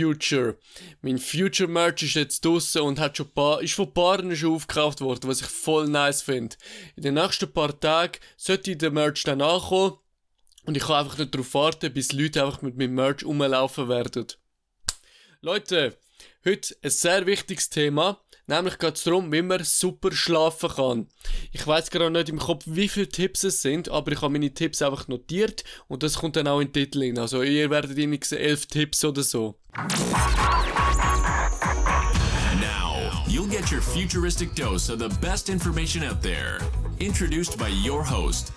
Future. Mein Future Merch ist jetzt draussen und hat schon paar, ist von Paaren schon aufgekauft worden, was ich voll nice finde. In den nächsten paar Tagen sollte der Merch dann ankommen und ich kann einfach nicht darauf warten, bis Leute einfach mit meinem Merch rumlaufen werden. Leute, heute ein sehr wichtiges Thema. Nämlich geht es darum, wie man super schlafen kann. Ich weiß gerade nicht im Kopf, wie viele Tipps es sind, aber ich habe meine Tipps einfach notiert und das kommt dann auch in den Titel hin. Also ihr werdet irgendwie elf Tipps oder so. Now, you'll get your futuristic dose of the best information out there. Introduced by your host,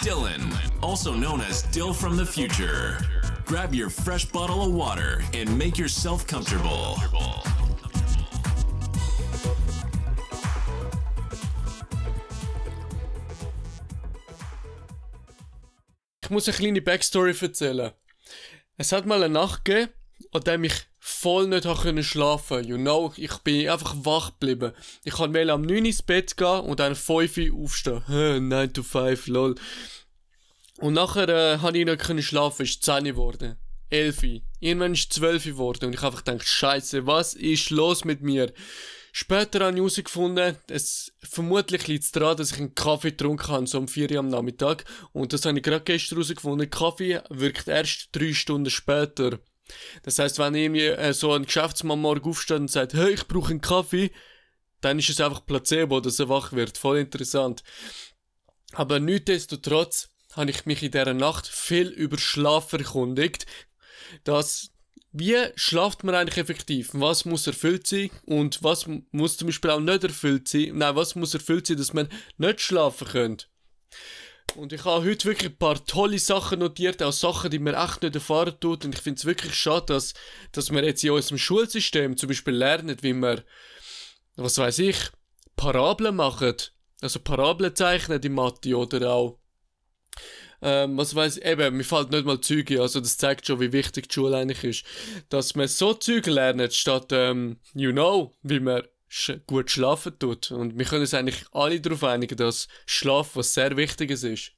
Dylan, also known as Dill from the Future. Grab your fresh bottle of water and make yourself comfortable. Ich muss eine kleine Backstory erzählen. Es hat mal eine Nacht gegeben, an der ich voll nicht können schlafen You know, ich bin einfach wach geblieben. Ich kann am 9 Uhr ins Bett gehen und dann 5 Uhr aufstehen. 9 to 5, lol. Und nachher äh, habe ich nicht können schlafen, ist 10 Uhr geworden. 11 Uhr. Irgendwann ist 12 Uhr geworden und ich einfach gedacht, Scheiße, was ist los mit mir? Später habe ich herausgefunden, es vermutlich liegt es daran, dass ich einen Kaffee getrunken habe, so um 4 Uhr am Nachmittag. Und das habe ich gerade gestern herausgefunden. Kaffee wirkt erst 3 Stunden später. Das heißt, wenn irgendwie äh, so ein Geschäftsmann morgen aufsteht und sagt, hey, ich brauche einen Kaffee, dann ist es einfach Placebo, dass er wach wird. Voll interessant. Aber nichtsdestotrotz habe ich mich in dieser Nacht viel über Schlaf erkundigt. Das wie schlaft man eigentlich effektiv? Was muss erfüllt sein? Und was muss zum Beispiel auch nicht erfüllt sein? Nein, was muss erfüllt sein, dass man nicht schlafen könnte? Und ich habe heute wirklich ein paar tolle Sachen notiert, auch Sachen, die man echt nicht erfahren tut. Und ich finde es wirklich schade, dass, dass wir jetzt in unserem Schulsystem zum Beispiel lernen, wie man, was weiß ich, Parabeln machen. Also Parabeln zeichnen in Mathe oder auch ähm, was weiß ich, eben, mir fällt nicht mal Züge, also das zeigt schon, wie wichtig die Schule eigentlich ist. Dass man so Züge lernt, statt, ähm, you know, wie man sch gut schlafen tut. Und wir können uns eigentlich alle darauf einigen, dass Schlaf was sehr Wichtiges ist.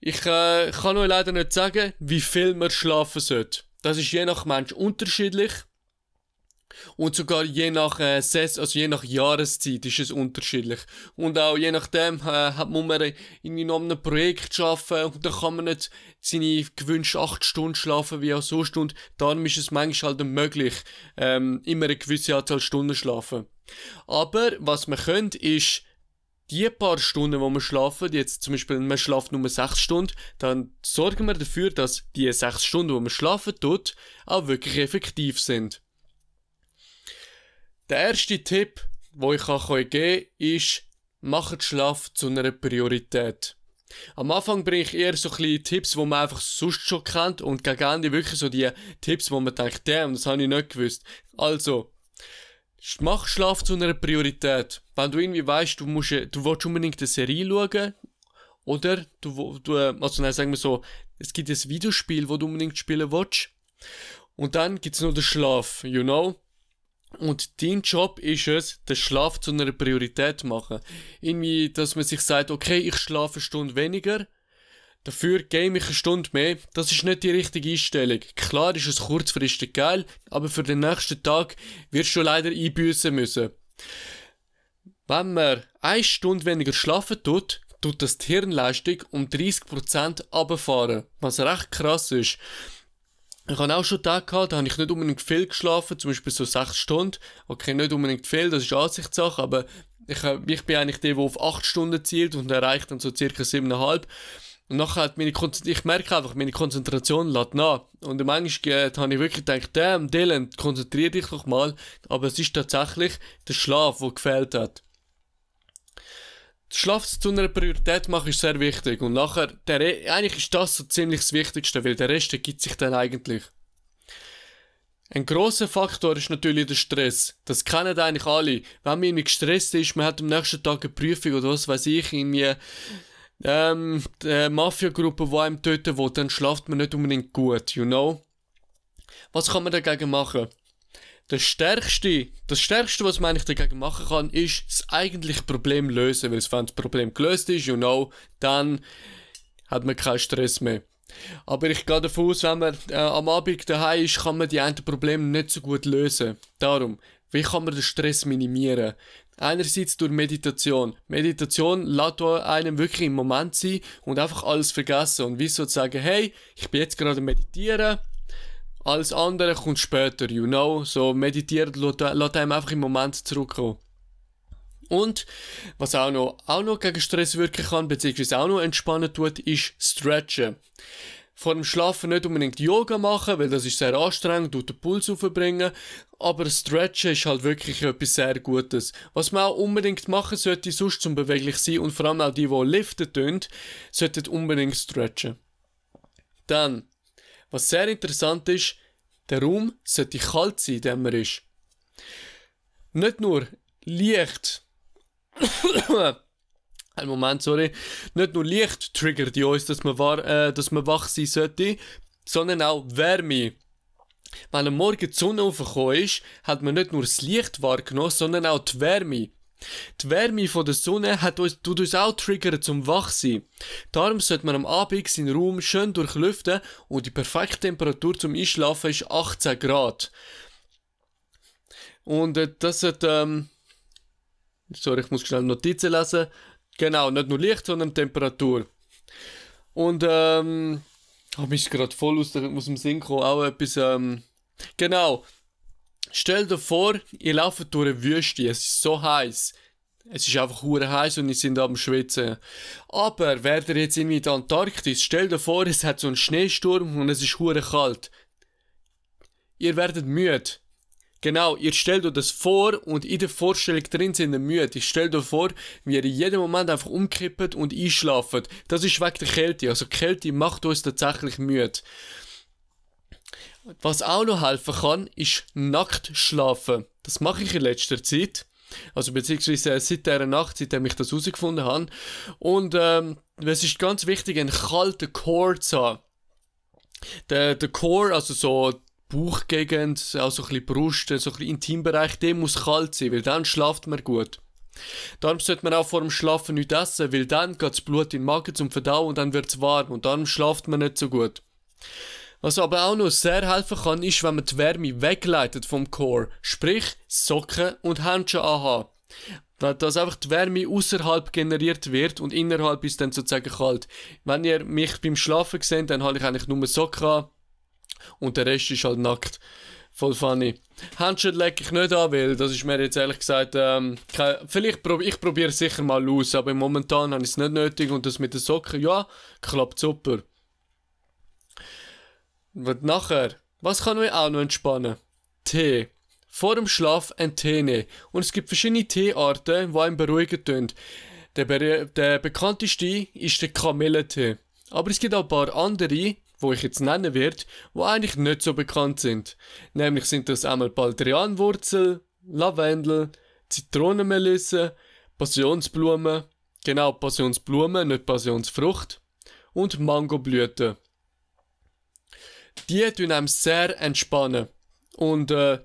Ich äh, kann euch leider nicht sagen, wie viel man schlafen sollte. Das ist je nach Mensch unterschiedlich. Und sogar je nach äh, Saison, also je nach Jahreszeit ist es unterschiedlich. Und auch je nachdem äh, hat man irgendwie noch einem Projekt arbeiten und dann kann man nicht seine gewünschten 8 Stunden schlafen wie auch sonst und darum ist es manchmal halt möglich, ähm, immer eine gewisse Anzahl Stunden schlafen. Aber was man könnte, ist die paar Stunden, wo wir schlafen, jetzt zum Beispiel, man schlaft nur 6 Stunden, dann sorgen wir dafür, dass die 6 Stunden, wo man schlafen tut, auch wirklich effektiv sind. Der erste Tipp, wo ich euch geben kann, ist, macht Schlaf zu einer Priorität. Am Anfang bringe ich eher so ein Tipps, die man einfach sonst schon kennt und gegen Ende wirklich so die Tipps, wo man denkt, damn, das habe ich nicht gewusst. Also, mach Schlaf zu einer Priorität. Wenn du irgendwie weißt, du musst, du willst unbedingt eine Serie schauen, oder du, du also nein, sagen wir so, es gibt ein Videospiel, wo du unbedingt spielen willst. Und dann gibt es noch den Schlaf, you know? Und dein Job ist es, den Schlaf zu einer Priorität zu machen. Irgendwie, dass man sich sagt, okay, ich schlafe eine Stunde weniger, dafür game ich eine Stunde mehr. Das ist nicht die richtige Einstellung. Klar ist es kurzfristig geil, aber für den nächsten Tag wirst du leider einbüßen müssen. Wenn man eine Stunde weniger schlafen tut, tut das die Hirnleistung um 30% runterfahren, was recht krass ist. Ich habe auch schon Tage gehabt, da habe ich nicht unbedingt viel geschlafen, zum Beispiel so sechs Stunden. Okay, nicht unbedingt viel, das ist Ansichtssache, aber ich, ich bin eigentlich der, der auf acht Stunden zielt und erreicht dann so circa siebeneinhalb. Und nachher hat meine Konzentration, ich merke einfach, meine Konzentration lädt nach. Und manchmal habe ich wirklich gedacht, damn, Dylan, konzentrier dich doch mal. Aber es ist tatsächlich der Schlaf, der gefehlt hat. Schlaf zu einer Priorität machen ist sehr wichtig. Und nachher, der, eigentlich ist das so ziemlich das Wichtigste, weil der Rest ergibt sich dann eigentlich. Ein großer Faktor ist natürlich der Stress. Das kennen eigentlich alle. Wenn man irgendwie gestresst ist, man hat am nächsten Tag eine Prüfung oder was weiß ich, irgendwie, ähm, die Mafia-Gruppe, die einem töten will, dann schlaft man nicht unbedingt gut, you know? Was kann man dagegen machen? Das Stärkste, das Stärkste, was man eigentlich dagegen machen kann, ist das eigentliche Problem lösen. Weil wenn das Problem gelöst ist, you know, dann hat man keinen Stress mehr. Aber ich gehe davon aus, wenn man äh, am Abend daheim ist, kann man die einen Probleme nicht so gut lösen. Darum, wie kann man den Stress minimieren? Einerseits durch Meditation. Meditation lässt einem wirklich im Moment sein und einfach alles vergessen und wie sozusagen, hey, ich bin jetzt gerade meditieren, alles andere kommt später, you know. So meditieren lässt einem einfach im Moment zurückkommen. Und was auch noch, auch noch gegen Stress wirken kann, beziehungsweise auch noch entspannen tut, ist Stretchen. Vor dem Schlafen nicht unbedingt Yoga machen, weil das ist sehr anstrengend, tut den Puls aufbringen, aber Stretchen ist halt wirklich etwas sehr Gutes. Was man auch unbedingt machen sollte, sonst zum beweglich sein und vor allem auch die, die liften tun, sollten unbedingt stretchen. Dann, was sehr interessant ist, der Raum sollte kalt sein, in er ist. Nicht nur Licht ein Moment, sorry. Nicht nur Licht triggert die uns, dass man, war, äh, dass man wach sein sollte, sondern auch Wärme. Wenn am Morgen die Sonne aufgekommen ist, hat man nicht nur das Licht wahrgenommen, sondern auch die Wärme. Die Wärme von der Sonne hat uns, tut uns auch triggern zum Wachsein. Darum sollte man am Abend seinen Raum schön durchlüften und die perfekte Temperatur zum Einschlafen ist 18 Grad. Und äh, das hat, ähm, sorry, ich muss schnell Notizen lesen. Genau, nicht nur Licht, sondern Temperatur. Und ähm, habe mich gerade voll aus, aus dem Sinn gekommen, auch etwas, ähm, genau. Stell dir vor, ihr lauft durch eine Wüste, es ist so heiß. Es ist einfach hure heiß und ich sind am Schwitzen. Aber wärt ihr jetzt in der Antarktis, stell dir vor, es hat so einen Schneesturm und es ist hure kalt. Ihr werdet müde. Genau, ihr stellt euch das vor und in der Vorstellung drin sind ihr müde. Ich stellt euch vor, wie ihr in jedem Moment einfach umkippt und einschlaft. Das ist wegen der Kälte. Also Kälte macht uns tatsächlich müde. Was auch noch helfen kann, ist nackt schlafen. Das mache ich in letzter Zeit. Also beziehungsweise seit dieser Nacht, seitdem ich das herausgefunden habe. Und ähm, es ist ganz wichtig, einen kalten Core zu haben. Der, der Core, also so Bauchgegend, auch so ein bisschen Brust, so ein bisschen Intimbereich, der muss kalt sein, weil dann schlaft man gut. Darum sollte man auch vor dem Schlafen nicht essen, weil dann geht das Blut in den Magen zum Verdauen und dann wird es warm und dann schlaft man nicht so gut. Was aber auch noch sehr helfen kann, ist, wenn man die Wärme wegleitet vom Core, sprich Socken und Handschuhe anhaben. Dass einfach die Wärme außerhalb generiert wird und innerhalb ist dann sozusagen kalt. Wenn ihr mich beim Schlafen seht, dann habe ich eigentlich nur Socken an und der Rest ist halt nackt. Voll funny. Handschuhe lecke ich nicht an, weil das ist mir jetzt ehrlich gesagt, ähm, kein, vielleicht prob ich probiere es sicher mal aus, aber momentan habe ich es nicht nötig und das mit den Socken, ja, klappt super. Und nachher, was kann mich auch noch entspannen? Tee. Vor dem Schlaf ein Tee nehmen. Und es gibt verschiedene Teearten, die einen beruhigen tun. Der, der bekannteste ist der Kamillentee. Aber es gibt auch ein paar andere, wo ich jetzt nennen werde, wo eigentlich nicht so bekannt sind. Nämlich sind das einmal Baldrianwurzel, Lavendel, Zitronenmelisse, Passionsblume, genau Passionsblume, nicht Passionsfrucht und Mangoblüten. Die tun einem sehr entspannen. Und äh,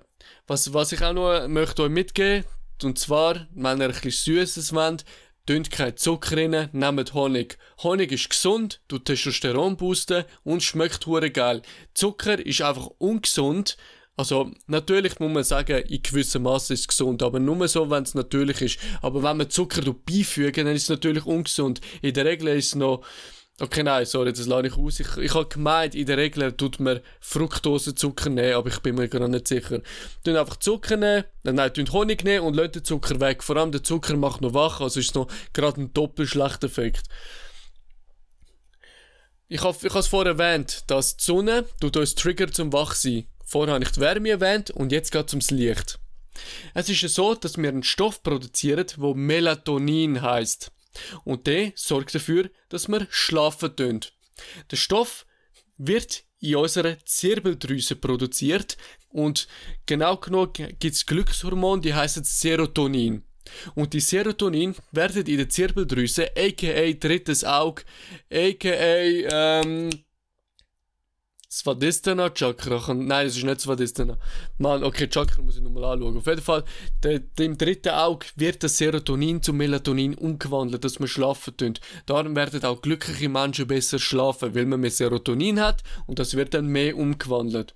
was, was ich auch noch möchte euch mitgeben, und zwar, wenn ihr bisschen Süßes wollt, Tönt kein Zucker rein, nehmt Honig. Honig ist gesund, tut Testosteron boosten und schmeckt hure geil. Zucker ist einfach ungesund. Also, natürlich muss man sagen, in gewissem Maße ist es gesund, aber nur so, wenn es natürlich ist. Aber wenn man Zucker beifügen, dann ist es natürlich ungesund. In der Regel ist es noch Okay, nein, sorry, das lade ich aus. Ich, ich habe gemeint, in der Regel tut man Fructosezucker nehmen, aber ich bin mir gar nicht sicher. Tun einfach Zucker nehmen, nein, tun Honig nehmen und lassen den Zucker weg. Vor allem der Zucker macht noch wach, also ist noch gerade ein doppelt schlechter Effekt. Ich habe ich es vorher erwähnt, dass die Sonne tut uns Trigger zum Wachsein. Vorher habe ich die Wärme erwähnt und jetzt geht es ums Licht. Es ist ja so, dass wir einen Stoff produzieren, der Melatonin heißt. Und der sorgt dafür, dass wir schlafen tun. Der Stoff wird in unserer Zirbeldrüse produziert und genau genug gibt es Glückshormone, die heißen Serotonin. Und die Serotonin werden in der Zirbeldrüse, aka drittes Auge, aka ähm, Svadhisthana Chakra. Nein, es ist nicht Svadhisthana. Mann, okay, Chakra muss ich nochmal anschauen. Auf jeden Fall, der, der, im dritten Auge wird das Serotonin zu Melatonin umgewandelt, dass man schlafen tut. Darum werden auch glückliche Menschen besser schlafen, weil man mehr Serotonin hat und das wird dann mehr umgewandelt.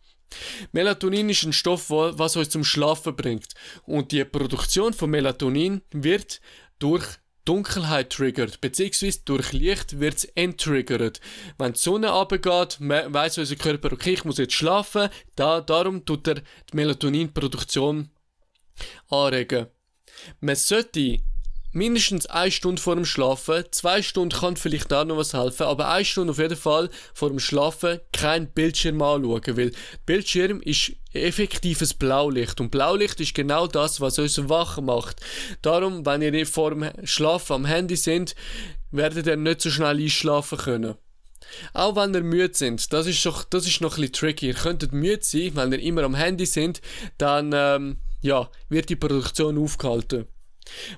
Melatonin ist ein Stoff, was uns zum Schlafen bringt. Und die Produktion von Melatonin wird durch Dunkelheit triggert, beziehungsweise durch Licht wird es enttriggert. Wenn die Sonne runtergeht, weiss unser Körper, okay, ich muss jetzt schlafen, da, darum tut er die Melatoninproduktion anregen. Man sollte mindestens eine Stunde vor dem Schlafen, zwei Stunden kann vielleicht auch noch was helfen, aber eine Stunde auf jeden Fall vor dem Schlafen kein Bildschirm anschauen, weil Bildschirm ist effektives Blaulicht und Blaulicht ist genau das, was uns wach macht. Darum, wenn ihr vor dem Schlafen am Handy sind, werdet ihr nicht so schnell einschlafen können. Auch wenn ihr müde sind, das ist, doch, das ist noch ein bisschen tricky. Ihr könntet müde sein, wenn ihr immer am Handy sind, dann ähm, ja, wird die Produktion aufgehalten.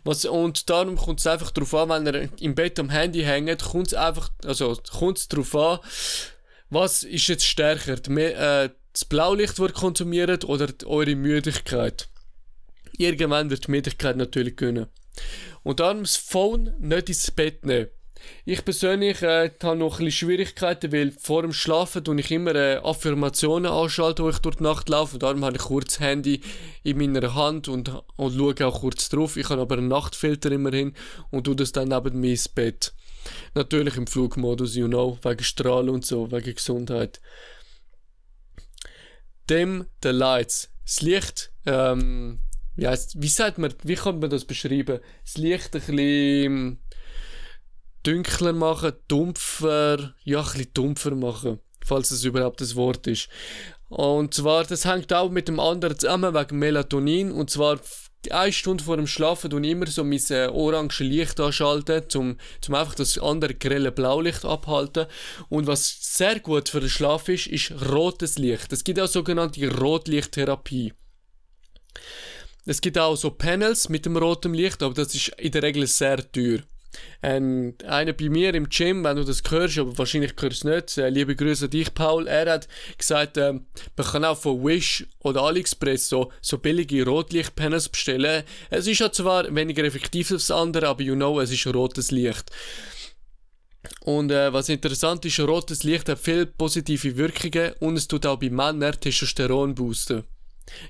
Was, und darum kommt es einfach darauf an, wenn ihr im Bett am Handy hängt, kommt es einfach, also kommt es darauf an, was ist jetzt stärker, die, äh, das Blaulicht, das ihr konsumiert, oder eure Müdigkeit. Irgendwann wird die Müdigkeit natürlich gewinnen. Und darum das Phone nicht ins Bett nehmen. Ich persönlich äh, habe noch ein bisschen Schwierigkeiten, weil vor dem Schlafen tue ich immer äh, Affirmationen anschalten, wo ich durch die Nacht laufe. Und darum habe ich kurz das Handy in meiner Hand und, und schaue auch kurz drauf. Ich habe aber einen Nachtfilter immerhin und tue das dann neben mir ins Bett. Natürlich im Flugmodus, you know, wegen Strahl und so, wegen Gesundheit. Dim the lights. Das Licht, ähm, wie, heißt, wie sagt man, wie kann man das beschreiben? Das Licht ein bisschen dunkler machen, dumpfer, ja, ein bisschen dumpfer machen, falls es überhaupt das Wort ist. Und zwar, das hängt auch mit dem anderen zusammen wegen Melatonin. Und zwar eine Stunde vor dem Schlafen ich immer so mein äh, orange Licht anschalten, um zum einfach das andere grelle Blaulicht abhalten. Und was sehr gut für den Schlaf ist, ist rotes Licht. Es gibt auch sogenannte Rotlichttherapie. Es gibt auch so Panels mit dem roten Licht, aber das ist in der Regel sehr teuer. Ähm, einer bei mir im Gym, wenn du das hörst, aber wahrscheinlich hörst du es nicht, äh, liebe Grüße an dich, Paul, er hat gesagt, äh, man kann auch von Wish oder AliExpress so, so billige Rotlichtpanels bestellen. Es ist ja zwar weniger effektiv als das andere, aber you know, es ist rotes Licht. Und äh, was interessant ist, rotes Licht hat viele positive Wirkungen und es tut auch bei Männern Testosteron boosten.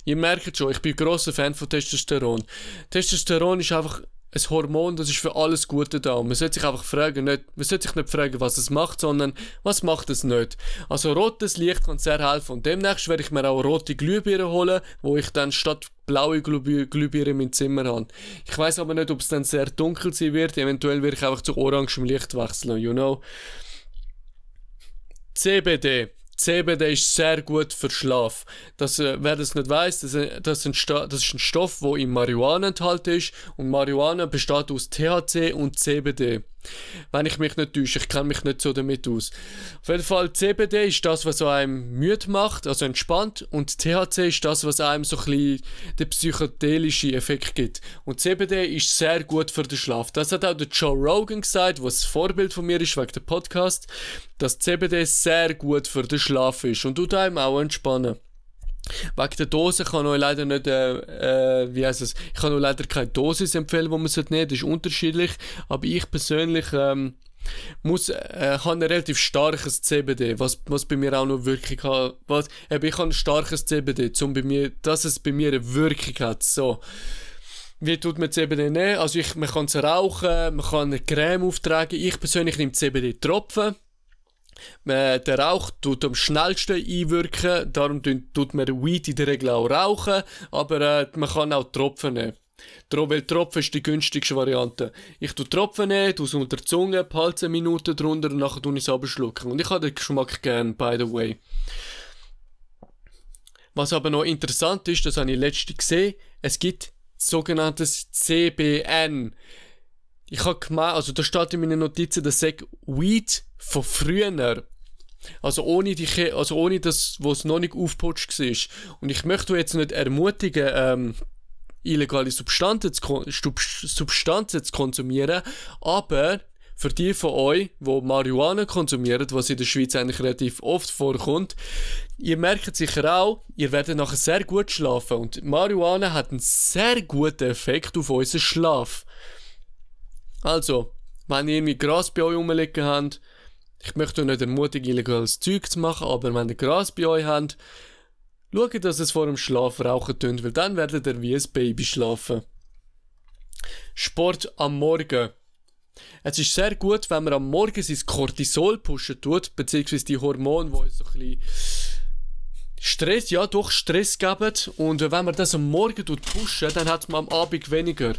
Ihr merkt schon, ich bin großer Fan von Testosteron. Testosteron ist einfach ein Hormon, das ist für alles Gute da. Und man sollte sich einfach fragen, nicht, man sollte sich nicht fragen, was es macht, sondern was macht es nicht. Also rotes Licht kann sehr helfen. Und demnächst werde ich mir auch rote Glühbirnen holen, wo ich dann statt blaue Glühbirnen in meinem Zimmer habe. Ich weiß aber nicht, ob es dann sehr dunkel sein wird. Eventuell werde ich einfach zu orangem Licht wechseln, you know. CBD. CBD ist sehr gut für Schlaf. Das, äh, wer das nicht weiß, das, äh, das, das, ist ein Stoff, wo in Marihuana enthalten ist und Marihuana besteht aus THC und CBD. Wenn ich mich nicht täusche, ich kenne mich nicht so damit aus. Auf jeden Fall, CBD ist das, was einem müde macht, also entspannt, und THC ist das, was einem so ein bisschen den psychedelischen Effekt gibt. Und CBD ist sehr gut für den Schlaf. Das hat auch der Joe Rogan gesagt, was ein Vorbild von mir ist wegen dem Podcast, dass CBD sehr gut für den Schlaf ist und tut einem auch entspannen. Wegen der Dose kann ich leider nicht, äh, äh, wie heißt es, ich kann leider keine Dosis empfehlen, die man sollte. Das ist unterschiedlich. Aber ich persönlich, ähm, muss, äh, habe ein relativ starkes CBD, was, was bei mir auch noch Wirkung hat. Was, eben, ich habe ein starkes CBD, zum bei mir, dass es bei mir eine Wirkung hat. So. Wie tut man CBD nehmen? Also ich, man kann es rauchen, man kann eine Creme auftragen. Ich persönlich nehme CBD-Tropfen. Äh, der Rauch tut am schnellsten einwirken, darum tut man Weed in der Regel auch rauchen, aber äh, man kann auch Tropfen nehmen. Weil Tropfen ist die günstigste Variante. Ich tue Tropfen nehmen, tue es unter die Zunge, behalte eine Minute drunter und nachher tue ich es abschlucken. Und ich habe den Geschmack gern, by the way. Was aber noch interessant ist, das habe ich letztens gesehen, es gibt sogenanntes CBN. Ich habe gemeint, also da steht in meinen Notizen, das sagt Weed von früher. Also ohne, die, also ohne das, was noch nicht aufgeputscht war. Und ich möchte jetzt nicht ermutigen, ähm, illegale Substanzen zu, Substanzen zu konsumieren, aber für die von euch, die Marihuana konsumieren, was in der Schweiz eigentlich relativ oft vorkommt, ihr merkt sicher auch, ihr werdet nachher sehr gut schlafen. Und Marihuana hat einen sehr guten Effekt auf unseren Schlaf. Also, wenn ihr irgendwie Gras bei euch rumliegen habt, ich möchte euch nicht ermutigen, illegales Zeug zu machen, aber wenn ihr Gras bei euch habt, schaut, dass es vor dem Schlaf rauchen tut, weil dann werdet ihr wie ein Baby schlafen. Sport am Morgen. Es ist sehr gut, wenn man am Morgen sein Cortisol pushen tut, beziehungsweise die Hormone, die uns so ein bisschen Stress, ja doch Stress geben. Und wenn man das am Morgen pushen, dann hat man am Abend weniger.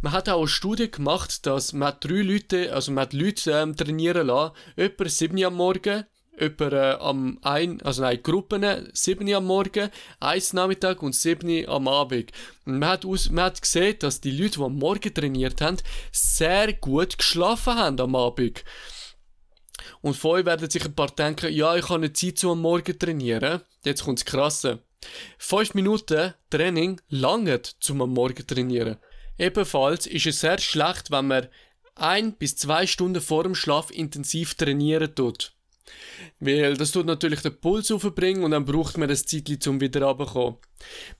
Man hat auch eine Studie gemacht, dass man drei Leute, also man hat Leute ähm, trainieren lassen, etwa 7 Uhr am Morgen, etwa äh, am ein, also nein, Gruppen 7 Uhr am Morgen, 1 Nachmittag und 7 Uhr am Abend. Und man hat, aus, man hat gesehen, dass die Leute, die am Morgen trainiert haben, sehr gut geschlafen haben am Abend. Und euch werden sich ein paar denken, ja, ich habe eine Zeit zu am Morgen trainieren. Jetzt kommt das Krasse. 5 Minuten Training langt zum am Morgen trainieren. Ebenfalls ist es sehr schlecht, wenn man ein bis zwei Stunden vor dem Schlaf intensiv trainieren tut. Weil das tut natürlich den Puls aufbringen und dann braucht man das Zeit, um wieder runterzukommen.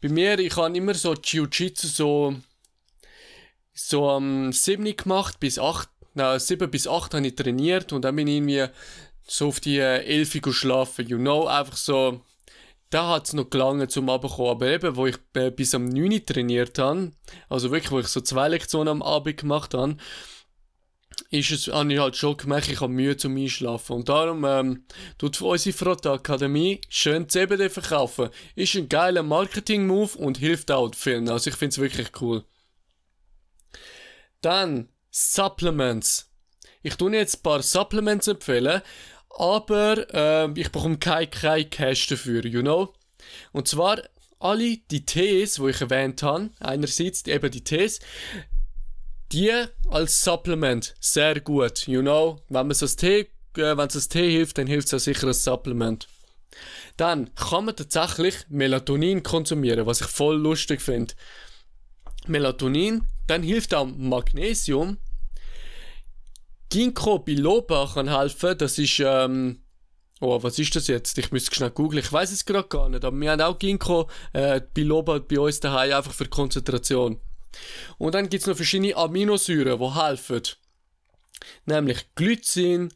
Bei mir, ich habe immer so Jiu-Jitsu so, so am um 7 gemacht, bis 8, na, 7 bis 8 habe ich trainiert und dann bin ich irgendwie so auf die 11 Uhr geschlafen, you know, einfach so, da hat es noch gelangen zum Abkommen. Aber eben, wo ich äh, bis am 9 Uhr trainiert habe, also wirklich, wo ich so zwei Lektionen am Abend gemacht habe, ist es, habe ich halt schon gemerkt, ich habe Mühe zum Einschlafen. Und darum ähm, tut unsere Frotta Akademie schön CBD verkaufen. Ist ein geiler Marketing-Move und hilft auch Film. Also ich finde es wirklich cool. Dann Supplements. Ich tue jetzt ein paar Supplements empfehlen, aber äh, ich bekomme kein, kein Cash dafür, you know? Und zwar alle die Tees, wo ich erwähnt habe, einerseits eben die Tees, die als Supplement sehr gut, you know? Wenn man so Tee, äh, wenn es Tee hilft, dann hilft es auch sicher als Supplement. Dann kann man tatsächlich Melatonin konsumieren, was ich voll lustig finde. Melatonin, dann hilft auch Magnesium. Ginkgo biloba kann helfen, das ist, ähm, oh, was ist das jetzt? Ich müsste schnell googeln, ich weiß es gerade gar nicht, aber wir haben auch Ginkgo äh, biloba bei uns daheim einfach für Konzentration. Und dann gibt es noch verschiedene Aminosäuren, die helfen. Nämlich Glycin,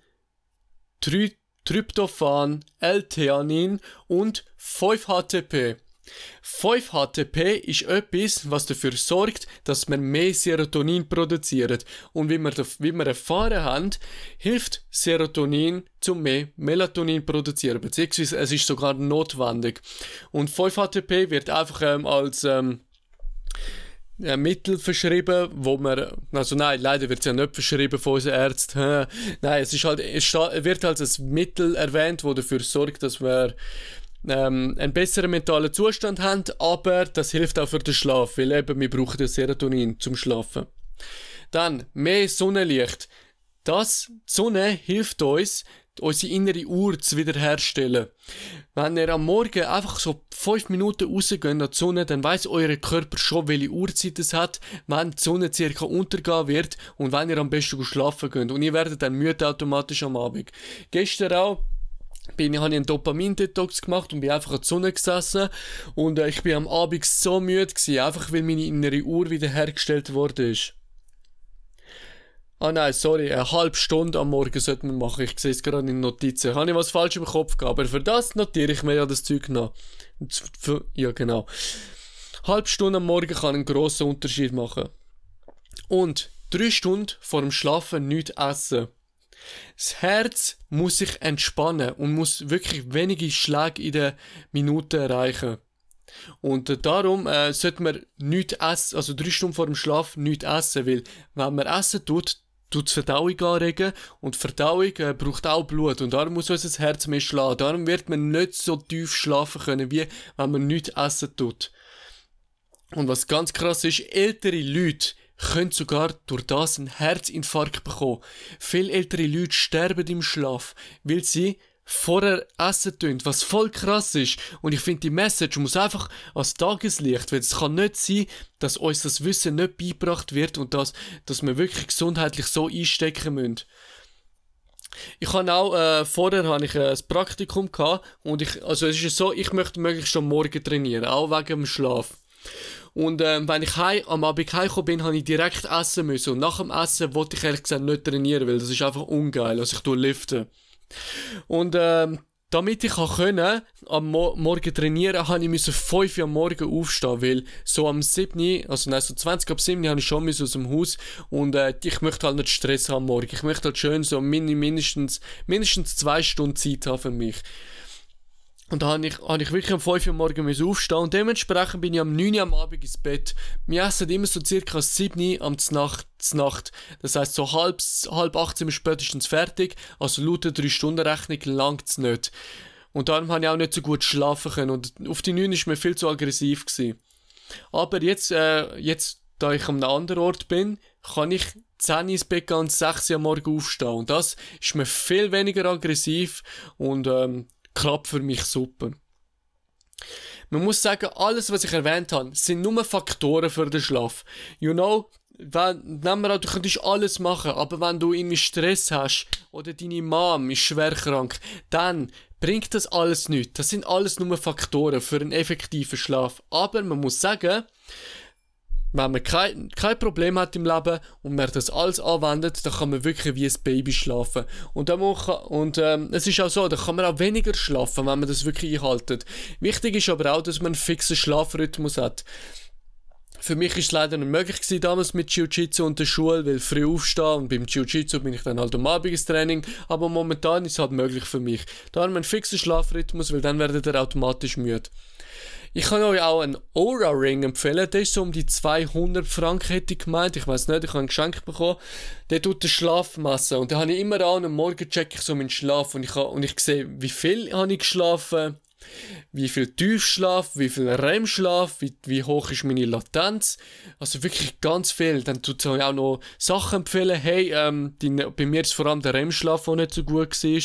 Try Tryptophan, L-Theanin und 5-HTP. 5-HTP ist etwas, was dafür sorgt, dass man mehr Serotonin produziert. Und wie wir, wie wir erfahren haben, hilft Serotonin zum mehr Melatonin produzieren. Beziehungsweise es ist sogar notwendig. Und 5-HTP wird einfach ähm, als ähm, ein Mittel verschrieben, wo man, also nein, leider wird es ja nicht verschrieben von unseren Ärzten. Nein, es ist halt, es wird halt als Mittel erwähnt, wo dafür sorgt, dass wir ähm, einen besseren mentalen Zustand haben, aber das hilft auch für den Schlaf, weil eben wir brauchen das Serotonin zum Schlafen. Dann mehr Sonnenlicht. Das, die Sonne hilft uns, unsere innere Uhr zu wiederherstellen. Wenn ihr am Morgen einfach so 5 Minuten rausgeht an die Sonne, dann weiß euer Körper schon, welche Uhrzeit es hat, wenn die Sonne circa untergehen wird und wenn ihr am besten schlafen könnt. Und ihr werdet dann müde automatisch am Abend. Gestern auch bin ich, habe ich einen Dopamin-Detox gemacht und bin einfach an die Sonne gesessen und äh, ich bin am Abend so müde gewesen, einfach weil meine innere Uhr wieder hergestellt worden. Ah nein, sorry, eine halbe Stunde am Morgen sollte man machen. Ich sehe es gerade in den Notizen. Habe ich was falsch im Kopf gehabt, aber für das notiere ich mir ja das Zeug noch. Ja, genau. Halbe Stunde am Morgen kann einen grossen Unterschied machen. Und drei Stunden vor dem Schlafen nichts essen. Das Herz muss sich entspannen und muss wirklich wenige Schläge in der Minute erreichen. Und äh, darum äh, sollte man nichts essen, also drei Stunden vor dem Schlaf nichts essen, weil wenn man essen tut, tut die Verdauung anregen und Verdauung äh, braucht auch Blut und darum muss unser Herz mehr schlagen. Darum wird man nicht so tief schlafen können, wie wenn man nichts essen tut. Und was ganz krass ist, ältere Leute können sogar durch das einen Herzinfarkt bekommen. Viele ältere Leute sterben im Schlaf, weil sie vorher essen tun, was voll krass ist. Und ich finde, die Message muss einfach als Tageslicht, weil es kann nicht sein, dass uns das Wissen nicht beigebracht wird und dass, dass wir wirklich gesundheitlich so einstecken müssen. Ich habe auch, äh, vorher habe ich äh, ein Praktikum gehabt und ich, also es ist so, ich möchte möglichst schon morgen trainieren, auch wegen dem Schlaf. Und ähm, wenn ich heim, am Abend heimgekommen bin, habe ich direkt essen müssen. Und nach dem Essen wollte ich ehrlich gesagt nicht trainieren, weil das ist einfach ungeil, also ich tue liften. Und ähm, damit ich können, am Mo Morgen trainieren habe ich müssen 5 Uhr am Morgen aufstehen, weil so am 7., also nein, so 20 ab 7 habe ich schon aus dem Haus und äh, ich möchte halt nicht Stress haben am Morgen. Ich möchte halt schön so mindestens, mindestens zwei Stunden Zeit haben für mich. Und da habe ich, hab ich wirklich um 5 Uhr morgens aufstehen und dementsprechend bin ich am 9 Uhr am Abend ins Bett. Wir essen immer so circa 7 Uhr am Nacht, Nacht. Das heisst, so halb, halb 8 sind wir spätestens fertig. Also laut der 3-Stunden-Rechnung langt es nicht. Und darum habe ich auch nicht so gut schlafen können und auf die 9 war mir viel zu aggressiv. Gewesen. Aber jetzt, äh, jetzt, da ich an einem anderen Ort bin, kann ich 10 ins Bett gehen und 6 Uhr am Morgen aufstehen. Und das ist mir viel weniger aggressiv und ähm, klappt für mich super. Man muss sagen, alles, was ich erwähnt habe, sind nur Faktoren für den Schlaf. You know, wenn, nehmen wir an, du könntest alles machen, aber wenn du irgendwie Stress hast oder deine Mom ist schwer krank, dann bringt das alles nichts. Das sind alles nur Faktoren für einen effektiven Schlaf. Aber man muss sagen, wenn man kein, kein Problem hat im Leben und man das alles anwendet, dann kann man wirklich wie ein Baby schlafen. Und, dann muss, und ähm, es ist auch so, da kann man auch weniger schlafen, wenn man das wirklich einhaltet. Wichtig ist aber auch, dass man einen fixen Schlafrhythmus hat. Für mich ist es leider nicht möglich gewesen, damals mit Jiu-Jitsu und der Schule, weil früh aufstehen und beim Jiu-Jitsu bin ich dann halt am Abend Training, aber momentan ist es halt möglich für mich. Da haben wir einen fixen Schlafrhythmus, weil dann werdet ihr automatisch müde. Ich kann euch auch einen Aura Ring empfehlen. Der ist so um die 200 Franken, hätte ich gemeint. Ich weiß nicht, ich habe ein Geschenk bekommen. Der tut den Schlaf messen. Und da habe ich immer an, am Morgen check ich so meinen Schlaf und ich, und ich sehe, wie viel habe ich geschlafen wie viel Tiefschlaf, wie viel REM-Schlaf, wie, wie hoch ist meine Latenz. Also wirklich ganz viel. Dann tut es auch noch Sachen empfehlen. Hey, ähm, die, bei mir ist vor allem der REM-Schlaf, der nicht so gut war.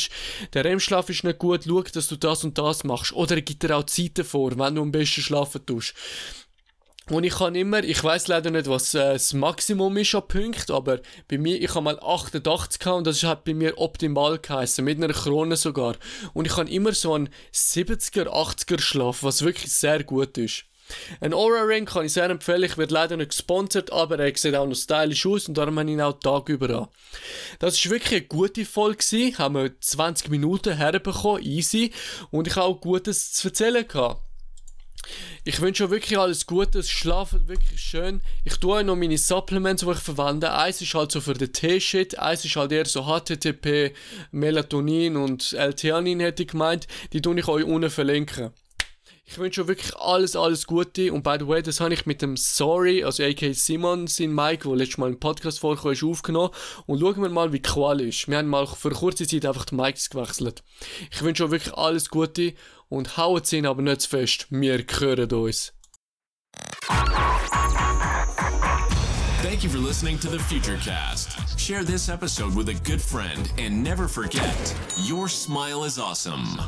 Der REM-Schlaf ist nicht gut, schau, dass du das und das machst. Oder er gibt dir auch Zeiten vor, wenn du am besten schlafen tust. Und ich kann immer, ich weiß leider nicht, was äh, das Maximum ist an Punkten, aber bei mir, ich habe mal 88 gehabt und das hat bei mir optimal geheißen, mit einer Krone sogar. Und ich habe immer so einen 70er, 80er Schlaf, was wirklich sehr gut ist. Ein Aura Ring kann ich sehr empfehlen. Ich werde leider nicht gesponsert, aber er sieht auch noch stylisch aus und darum habe ich ihn auch Tag über an. Das war wirklich eine gute Folge. Gewesen. Haben wir 20 Minuten herbekommen, easy. Und ich habe auch Gutes zu erzählen gehabt. Ich wünsche euch wirklich alles Gute, schlaft wirklich schön. Ich tue euch noch meine Supplements, die ich verwende. Eins ist halt so für den T-Shit, eins ist halt eher so HTTP, Melatonin und L-Theanin hätte ich gemeint. Die tue ich euch unten verlinken. Ich wünsche euch wirklich alles, alles Gute. Und by the way, das habe ich mit dem Sorry, also AK Simon, sein Mike, der letztes Mal im Podcast vorkam, ist aufgenommen. Und schauen wir mal, wie Qual ist. Wir haben mal für kurze Zeit einfach die Mikes gewechselt. Ich wünsche euch wirklich alles Gute und haut ihn aber nicht zu fest. Wir hören uns. Thank you for listening to the Futurecast. Share this episode with a good friend and never forget your smile is awesome.